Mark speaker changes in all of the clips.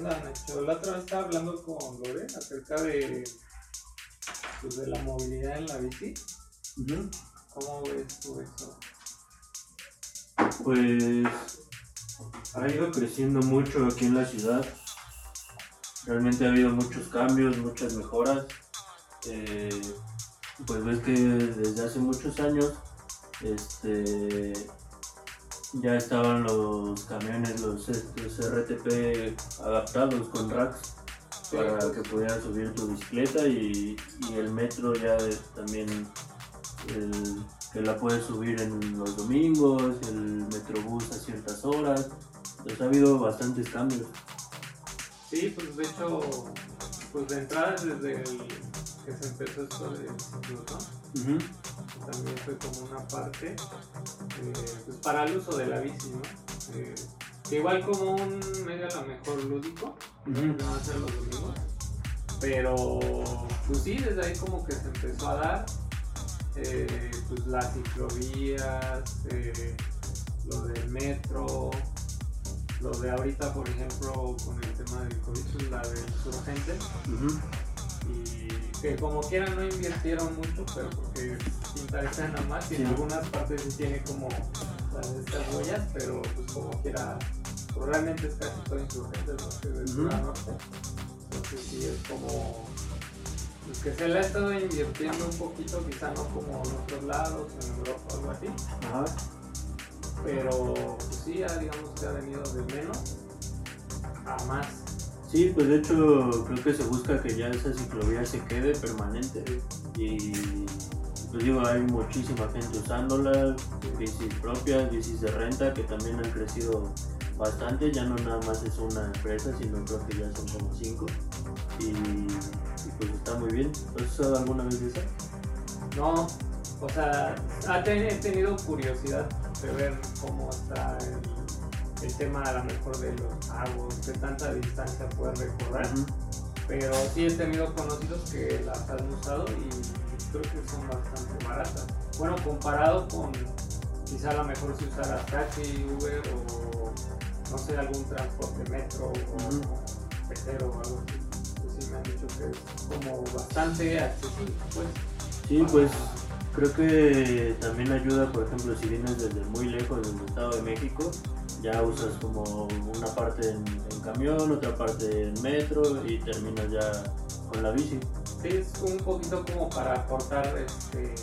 Speaker 1: ¿Qué onda, Nacho? La otra vez estaba hablando con Lore acerca de, pues, de la movilidad en la bici. ¿Cómo ves tú eso?
Speaker 2: Pues ha ido creciendo mucho aquí en la ciudad. Realmente ha habido muchos cambios, muchas mejoras. Eh, pues ves que desde hace muchos años este, ya estaban los camiones, los, estos RTP adaptados con racks para que pudieras subir tu bicicleta y, y el metro ya es también el, que la puedes subir en los domingos, el metrobús a ciertas horas. Entonces ha habido bastantes cambios.
Speaker 1: Sí, pues de hecho, pues de entrada desde el que se empezó esto del ciclotón, también fue como una parte eh, pues para el uso de la bici, ¿no? Eh, que igual como un medio a lo mejor lúdico, no hacer los domingos, pero pues sí, desde ahí como que se empezó a dar eh, pues las ciclovías, lo del metro, lo de ahorita, por ejemplo, con el tema del COVID, pues, la del surgente. Y que como quiera no invirtieron mucho, pero porque interesa nada más y en algunas partes sí tiene como las estas huellas, pero pues como quiera, pues, realmente es casi todo insurgente, ¿no? Que de norte. Entonces sí es como pues que se le ha estado invirtiendo un poquito, quizá no como en otros lados, en Europa o algo así. Ajá. Pero pues sí, ya digamos que ha venido de menos a más.
Speaker 2: Sí, pues de hecho creo que se busca que ya esa ciclovía se quede permanente. Y pues digo, hay muchísima gente usándola, bicis propias, bicis de renta que también han crecido bastante, ya no nada más es una empresa, sino creo que ya son como cinco. Y pues está muy bien. ¿Has usado alguna vez esa?
Speaker 1: No, o sea, he tenido curiosidad de ver cómo está el, tema a lo mejor de los pagos, de tanta distancia puedes recorrer. Pero sí he tenido conocidos que las han usado y creo que son bastante baratas. Bueno, comparado con quizá a lo mejor si usara taxi, Uber o no sé, algún transporte metro o uh o algo así me han dicho que es como bastante accesible, pues.
Speaker 2: Sí, pues creo que también ayuda, por ejemplo, si vienes desde muy lejos del Estado de México, ya usas como una parte en, camión, otra parte en metro y terminas ya con la bici.
Speaker 1: Es un poquito como para aportar este,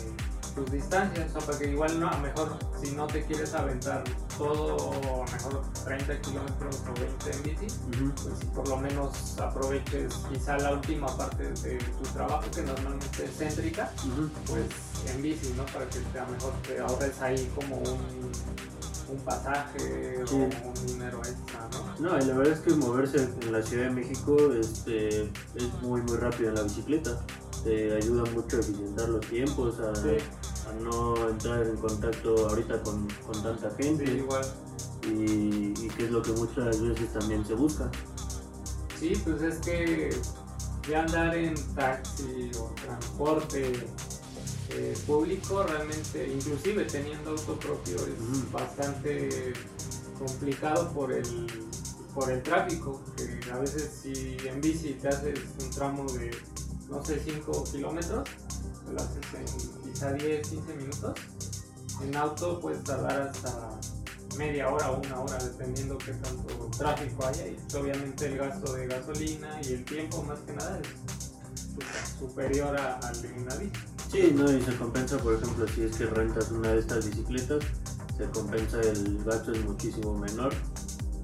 Speaker 1: tus distancias, o sea, porque igual no, a lo mejor si no te quieres aventar todo, a lo mejor 30 kilómetros o 20 en bici, pues por lo menos aproveches quizá la última parte de tu trabajo que normalmente es céntrica, pues en bici, ¿no? Para que a lo mejor te ahorres ahí como un, un pasaje o un dinero extra, ¿no?
Speaker 2: No, y la verdad es que moverse en la Ciudad de México este, es muy muy rápido en la bicicleta. Te ayuda mucho a eficientar los tiempos, a, no entrar en contacto ahorita con, tanta gente.
Speaker 1: igual.
Speaker 2: Y, que es lo que muchas veces también se busca.
Speaker 1: Sí, pues es que ya andar en taxi o transporte eh, público realmente, inclusive teniendo auto propio, es bastante complicado por el por el tráfico, que a veces si en bici te haces un tramo de no sé, 5 kilómetros, lo haces en quizá 10, 15 minutos. En auto puedes tardar hasta media hora o una hora, dependiendo qué tanto tráfico haya. Y obviamente el gasto de gasolina y el tiempo, más que nada, es superior al de una bici.
Speaker 2: Sí, no, y se compensa, por ejemplo, si es que rentas una de estas bicicletas, se compensa el gasto es muchísimo menor.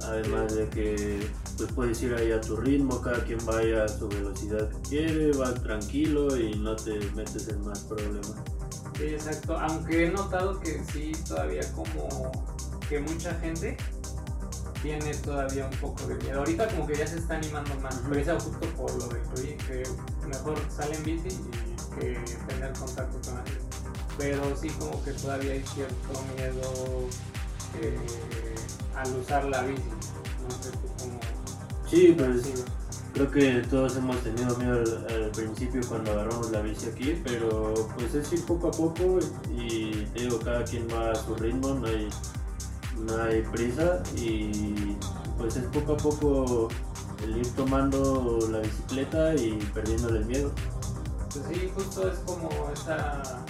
Speaker 2: Además de que pues puedes ir ahí a tu ritmo, cada quien vaya a su velocidad que quiere, va tranquilo y no te metes en más problemas.
Speaker 1: Sí, exacto, aunque he notado que sí, todavía como que mucha gente tiene todavía un poco de miedo. Ahorita como que ya se está animando más, pero es justo por lo de que mejor salen bici y que tener contacto con gente. Pero sí como que todavía hay cierto miedo eh, al usar la bici. No sé cómo
Speaker 2: Sí, pues creo que todos hemos tenido miedo al, principio cuando agarramos la bici aquí, pero pues es ir poco a poco y te digo, cada quien va a su ritmo, no hay, no hay prisa y pues es poco a poco el ir tomando la bicicleta y perdiéndole el miedo.
Speaker 1: Pues sí, justo es como esa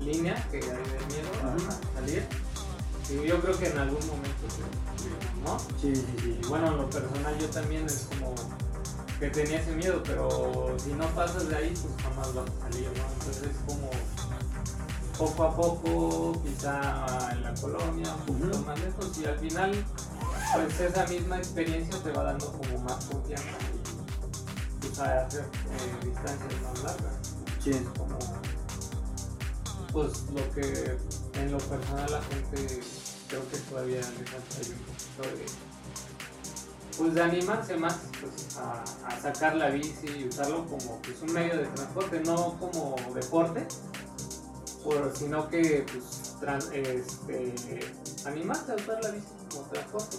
Speaker 1: línea que hay de miedo a salir. Y yo creo que en algún momento, ¿no?
Speaker 2: Sí, sí, sí.
Speaker 1: Y bueno, en lo personal yo también es como que tenía ese miedo, pero si no pasas de ahí, pues jamás vas a salir, ¿no? Entonces es como poco a poco, quizá en la colonia, un poquito más lejos, y al final, pues esa misma experiencia te va dando como más confianza y quizá hacer eh, distancias más largas.
Speaker 2: Sí.
Speaker 1: Es como, pues lo que en lo personal la gente creo que todavía le falta un poquito de pues de animarse más pues, a, a, sacar la bici y usarlo como pues, un medio de transporte, no como deporte, por, sino que pues, este, animarse a usar la bici como transporte.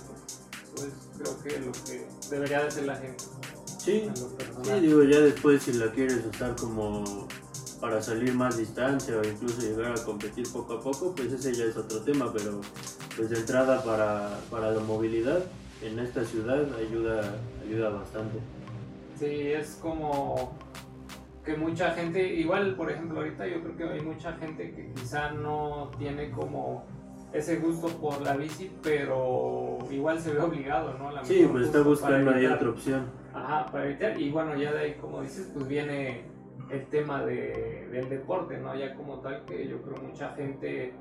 Speaker 1: Pues, creo que lo que debería de hacer la gente.
Speaker 2: Sí, sí, digo, ya después si la quieres usar como para salir más distancia o incluso llegar a competir poco a poco, pues ese ya es otro tema, pero pues de entrada para, para la movilidad en esta ciudad ayuda, ayuda bastante.
Speaker 1: Sí, es como que mucha gente, igual por ejemplo ahorita yo creo que hay mucha gente que quizá no tiene como ese gusto por la bici, pero igual se ve obligado, ¿no?
Speaker 2: La sí, pues está buscando ahí otra opción.
Speaker 1: Ajá, para evitar, y bueno, ya de ahí como dices, pues viene el tema de, del deporte, ¿no? Ya como tal que yo creo mucha gente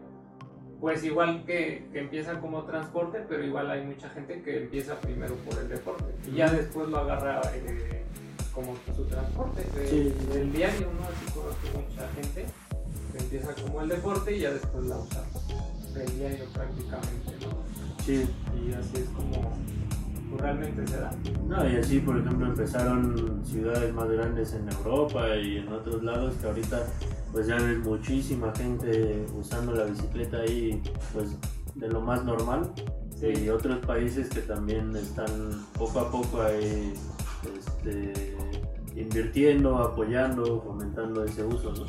Speaker 1: pues igual que, que, empieza como transporte, pero igual hay mucha gente que empieza primero por el deporte y ya después lo agarra eh, como su transporte de,
Speaker 2: sí.
Speaker 1: del diario, ¿no? Así conozco mucha gente que empieza como el deporte y ya después la usa del diario prácticamente, ¿no?
Speaker 2: Sí.
Speaker 1: Y así es como pues, realmente se da.
Speaker 2: No, y así por ejemplo empezaron ciudades más grandes en Europa y en otros lados que ahorita pues ya ves muchísima gente usando la bicicleta ahí pues de lo más normal
Speaker 1: Sí.
Speaker 2: y otros países que también están poco a poco ahí este, invirtiendo, apoyando, fomentando ese uso, ¿no?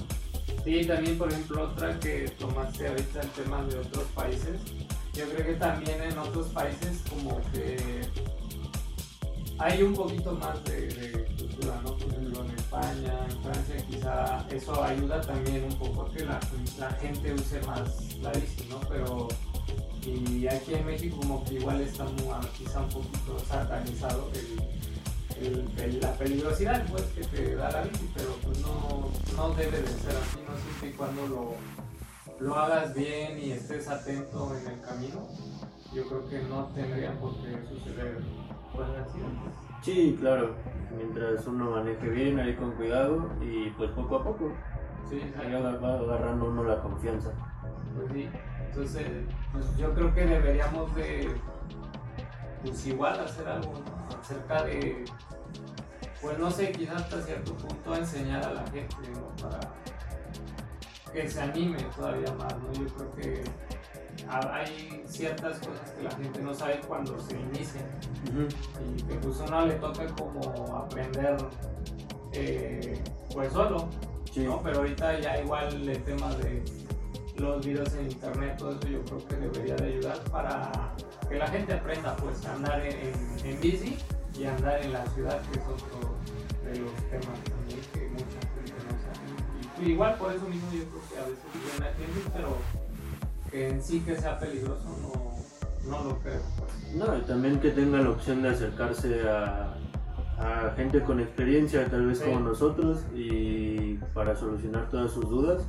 Speaker 1: Sí, también por ejemplo otra que tomaste ahorita el tema de otros países, yo creo que también en otros países como que hay un poquito más de, cultura, ¿no? Por ejemplo en España, en Francia, quizá eso ayuda también un poco a que la, gente use más la bici, ¿no? Pero y aquí en México como que igual está muy, quizá un poquito satanizado el, la peligrosidad pues, que te da la bici, pero pues no, no debe de ser así, no siempre y cuando lo, lo hagas bien y estés atento en el camino, yo creo que no tendría por qué suceder pues.
Speaker 2: Sí, claro, mientras uno maneje bien, ahí con cuidado y pues poco a poco,
Speaker 1: Sí,
Speaker 2: ahí va agarrando uno la confianza.
Speaker 1: Pues sí, entonces pues yo creo que deberíamos de pues igual hacer algo acerca de pues no sé quizás hasta cierto punto enseñar a la gente ¿no? para que se anime todavía más ¿no? yo creo que hay ciertas cosas que la gente no sabe cuando se inician y que pues a uno le toca como aprender eh, pues solo
Speaker 2: Sí,
Speaker 1: ¿no? Pero ahorita ya igual el tema de los videos en internet, todo eso yo creo que debería de ayudar para que la gente aprenda pues a andar en, en- en bici y a andar en la ciudad, que es otro de los temas también que mucha gente no sabe. Y, igual por eso mismo yo creo que a veces viene la gente, pero que en sí que sea peligroso no, no lo creo. pues.
Speaker 2: No, y también que tenga la opción de acercarse a, a gente con experiencia, tal vez
Speaker 1: Sí.
Speaker 2: como nosotros, y para solucionar todas sus dudas,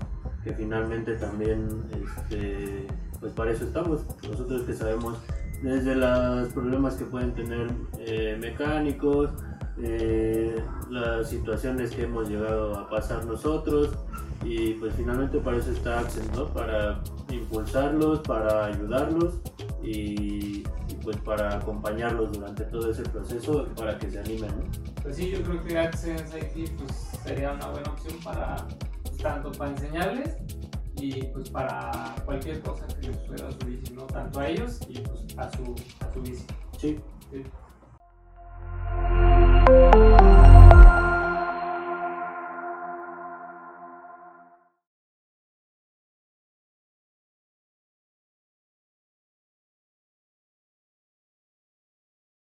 Speaker 2: que finalmente también, este, pues para eso estamos. Nosotros que sabemos desde los problemas que pueden tener eh, mecánicos, eh, las situaciones que hemos llegado a pasar nosotros, y pues finalmente para eso está ¿no? Para impulsarlos, para ayudarlos y, y, pues para acompañarlos durante todo ese proceso para que se animen, ¿no?
Speaker 1: Pues sí, yo creo que Access IT pues, sería una buena opción para pues, tanto para enseñarles y pues para cualquier cosa que les suceda a su bici, ¿no? Tanto a ellos y pues a su, a su bici.
Speaker 2: Sí,
Speaker 1: Sí.